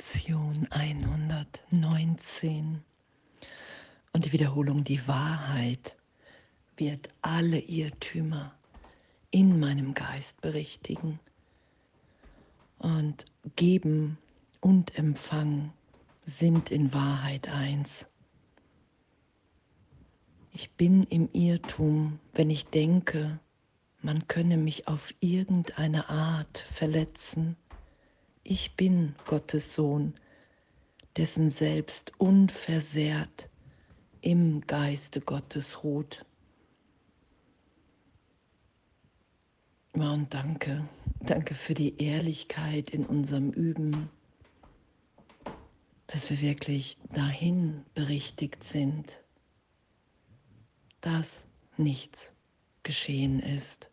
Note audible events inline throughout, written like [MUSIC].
Lektion 119. Und die Wiederholung, die Wahrheit wird alle Irrtümer in meinem Geist berichtigen. Und geben und empfangen sind in Wahrheit eins. Ich bin im Irrtum, wenn ich denke, man könne mich auf irgendeine Art verletzen ich bin Gottes Sohn, dessen Selbst unversehrt im Geiste Gottes ruht. Ja, und danke, danke für die Ehrlichkeit in unserem Üben, dass wir wirklich dahin berichtigt sind, dass nichts geschehen ist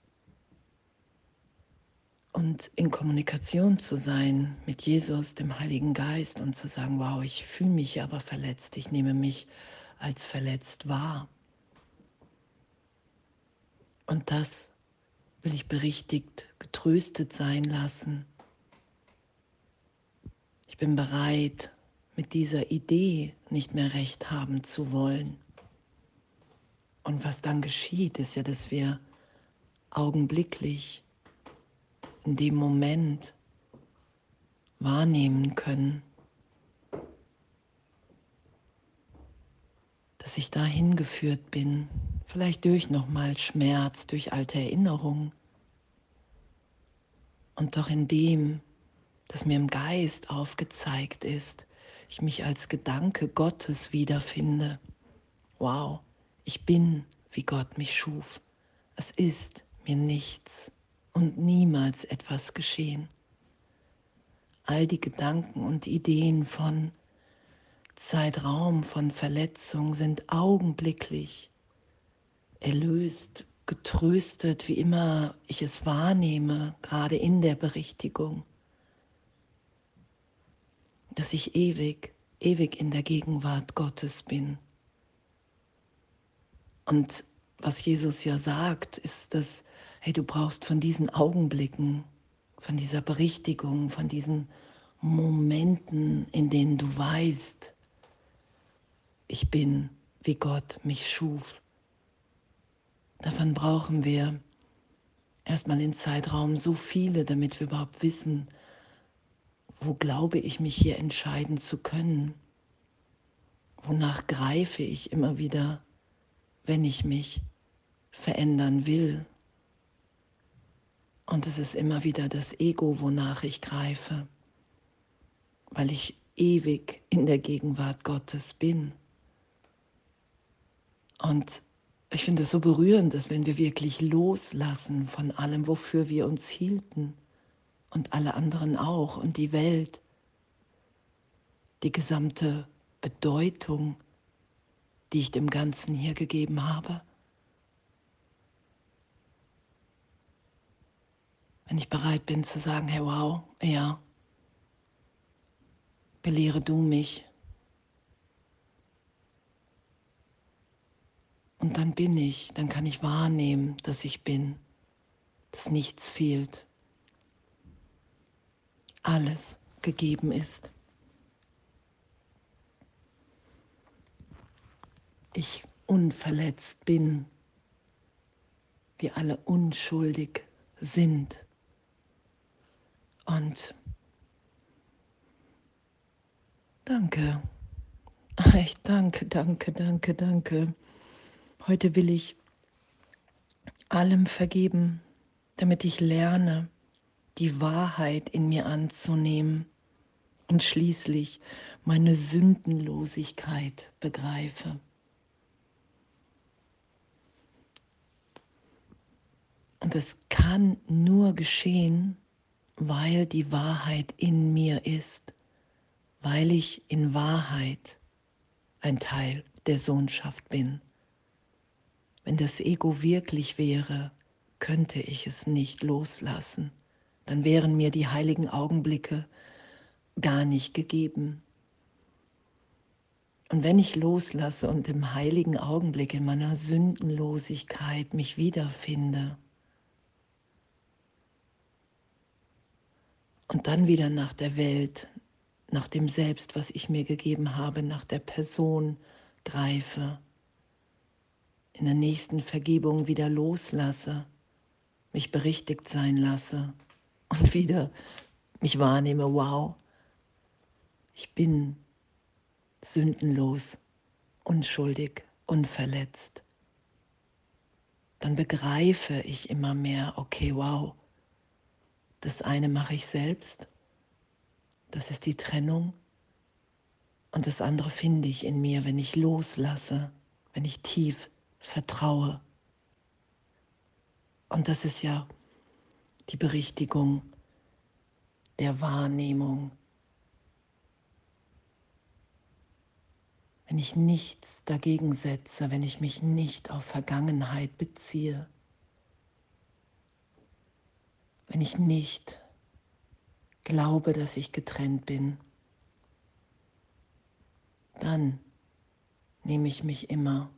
und in Kommunikation zu sein mit Jesus, dem Heiligen Geist und zu sagen, wow, ich fühle mich aber verletzt, ich nehme mich als verletzt wahr. Und das will ich berichtigt, getröstet sein lassen. Ich bin bereit, mit dieser Idee nicht mehr recht haben zu wollen. Und was dann geschieht, ist ja, dass wir augenblicklich dem Moment wahrnehmen können, dass ich dahin geführt bin, vielleicht durch nochmal Schmerz, durch alte Erinnerungen. Und doch in dem, das mir im Geist aufgezeigt ist, ich mich als Gedanke Gottes wiederfinde. Wow, ich bin, wie Gott mich schuf. Es ist mir nichts und niemals etwas geschehen. All die Gedanken und Ideen von Zeitraum, von Verletzung sind augenblicklich erlöst, getröstet, wie immer ich es wahrnehme, gerade in der Berichtigung, dass ich ewig, ewig in der Gegenwart Gottes bin. Und was Jesus ja sagt, ist, dass hey, du brauchst von diesen Augenblicken, von dieser Berichtigung, von diesen Momenten, in denen du weißt, ich bin, wie Gott mich schuf. Davon brauchen wir erstmal in Zeitraum so viele, damit wir überhaupt wissen, wo glaube ich mich hier entscheiden zu können. Wonach greife ich immer wieder, wenn ich mich verändern will, und es ist immer wieder das Ego, wonach ich greife, weil ich ewig in der Gegenwart Gottes bin. Und ich finde es so berührend, dass wenn wir wirklich loslassen von allem, wofür wir uns hielten und alle anderen auch und die Welt, die gesamte Bedeutung, die ich dem Ganzen hier gegeben habe, Wenn ich bereit bin zu sagen, hey wow, ja, belehre du mich. Und dann bin ich, dann kann ich wahrnehmen, dass ich bin, dass nichts fehlt. Alles gegeben ist. Ich unverletzt bin, wir alle unschuldig sind. Und danke. Echt danke, danke, danke, danke. Heute will ich allem vergeben, damit ich lerne, die Wahrheit in mir anzunehmen und schließlich meine Sündenlosigkeit begreife. Und es kann nur geschehen, weil die Wahrheit in mir ist, weil ich in Wahrheit ein Teil der Sohnschaft bin. Wenn das Ego wirklich wäre, könnte ich es nicht loslassen. Dann wären mir die heiligen Augenblicke gar nicht gegeben. Und wenn ich loslasse und im heiligen Augenblick in meiner Sündenlosigkeit mich wiederfinde, und dann wieder nach der Welt nach dem Selbst, was ich mir gegeben habe, nach der Person greife, in der nächsten Vergebung wieder loslasse, mich berichtigt sein lasse und [LAUGHS] wieder mich wahrnehme, wow, ich bin sündenlos, unschuldig, unverletzt. Dann begreife ich immer mehr, okay, wow, das eine mache ich selbst, das ist die Trennung, und das andere finde ich in mir, wenn ich loslasse, wenn ich tief vertraue. Und das ist ja die Berichtigung der Wahrnehmung. Wenn ich nichts dagegen setze, wenn ich mich nicht auf Vergangenheit beziehe, wenn ich nicht glaube, dass ich getrennt bin, dann nehme ich mich immer,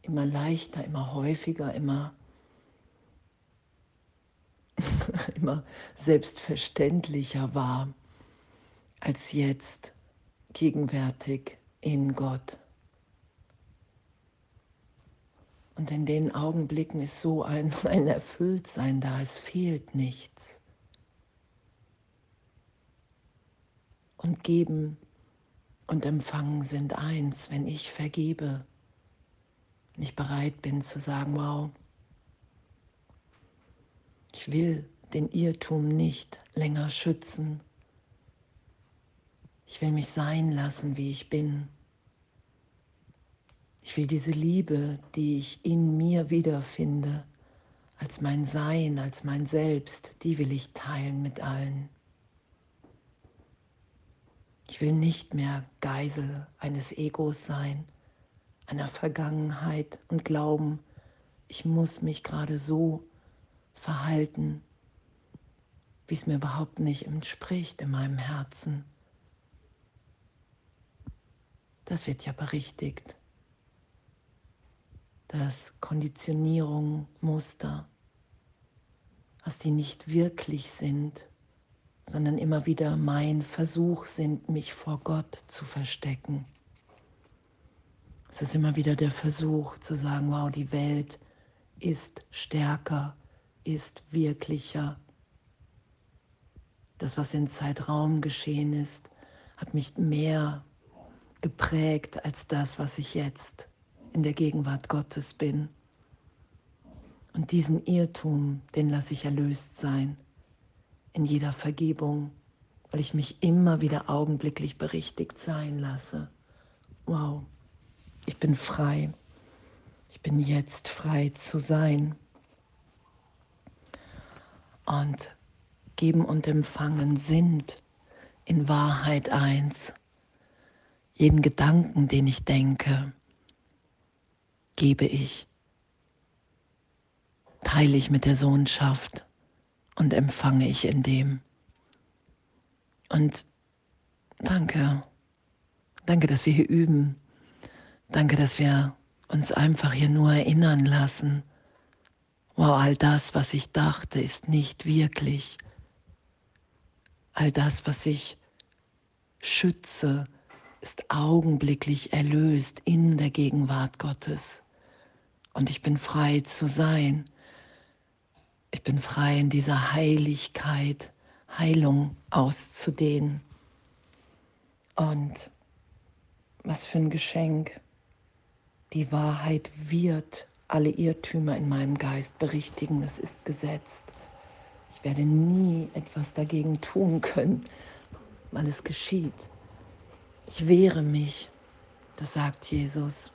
immer leichter, immer häufiger, immer, [LAUGHS] immer selbstverständlicher wahr als jetzt gegenwärtig in Gott. Und in den Augenblicken ist so ein, [LAUGHS] ein Erfülltsein da, es fehlt nichts. Und geben und empfangen sind eins, wenn ich vergebe, wenn ich bereit bin zu sagen, wow, ich will den Irrtum nicht länger schützen. Ich will mich sein lassen, wie ich bin. Ich will diese Liebe, die ich in mir wiederfinde, als mein Sein, als mein Selbst, die will ich teilen mit allen. Ich will nicht mehr Geisel eines Egos sein, einer Vergangenheit und glauben, ich muss mich gerade so verhalten, wie es mir überhaupt nicht entspricht in meinem Herzen. Das wird ja berichtigt dass Konditionierung, Muster, was die nicht wirklich sind, sondern immer wieder mein Versuch sind, mich vor Gott zu verstecken. Es ist immer wieder der Versuch zu sagen, wow, die Welt ist stärker, ist wirklicher. Das, was in Zeitraum geschehen ist, hat mich mehr geprägt als das, was ich jetzt in der Gegenwart Gottes bin. Und diesen Irrtum, den lasse ich erlöst sein in jeder Vergebung, weil ich mich immer wieder augenblicklich berichtigt sein lasse. Wow, ich bin frei. Ich bin jetzt frei zu sein. Und geben und empfangen sind in Wahrheit eins. Jeden Gedanken, den ich denke, gebe ich, teile ich mit der Sohnschaft und empfange ich in dem. Und danke, danke, dass wir hier üben. Danke, dass wir uns einfach hier nur erinnern lassen. Wow, all das, was ich dachte, ist nicht wirklich. All das, was ich schütze, ist augenblicklich erlöst in der Gegenwart Gottes und ich bin frei zu sein. Ich bin frei in dieser Heiligkeit, Heilung auszudehnen. Und was für ein Geschenk. Die Wahrheit wird alle Irrtümer in meinem Geist berichtigen. Es ist gesetzt. Ich werde nie etwas dagegen tun können, weil es geschieht. Ich wehre mich, das sagt Jesus.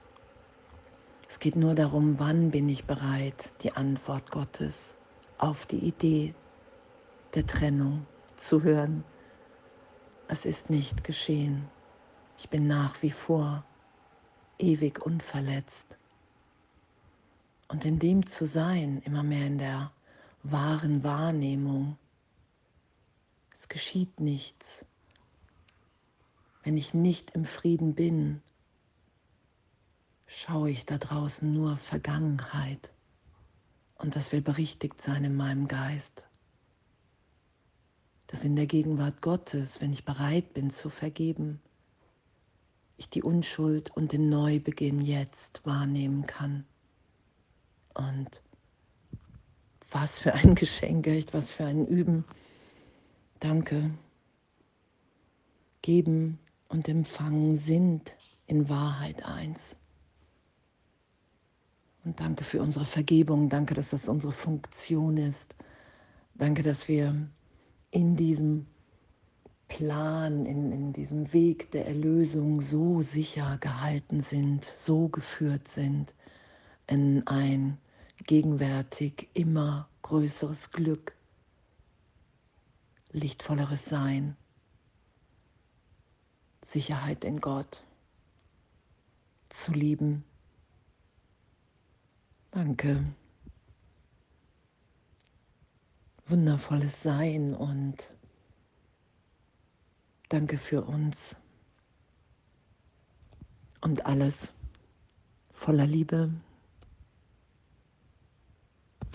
Es geht nur darum, wann bin ich bereit, die Antwort Gottes auf die Idee der Trennung zu hören. Es ist nicht geschehen. Ich bin nach wie vor ewig unverletzt. Und in dem zu sein, immer mehr in der wahren Wahrnehmung, es geschieht nichts. Wenn ich nicht im Frieden bin, schaue ich da draußen nur Vergangenheit und das will berichtigt sein in meinem Geist. dass in der Gegenwart Gottes, wenn ich bereit bin zu vergeben, ich die Unschuld und den Neubeginn jetzt wahrnehmen kann. Und was für ein [LAUGHS] Geschenk, echt, was für ein Üben. Danke. Geben und Empfangen sind in Wahrheit eins. Und danke für unsere Vergebung. Danke, dass das unsere Funktion ist. Danke, dass wir in diesem Plan, in, in diesem Weg der Erlösung so sicher gehalten sind, so geführt sind in ein gegenwärtig immer größeres Glück, lichtvolleres Sein, Sicherheit in Gott zu lieben. Danke. Wundervolles Sein und danke für uns und alles voller Liebe.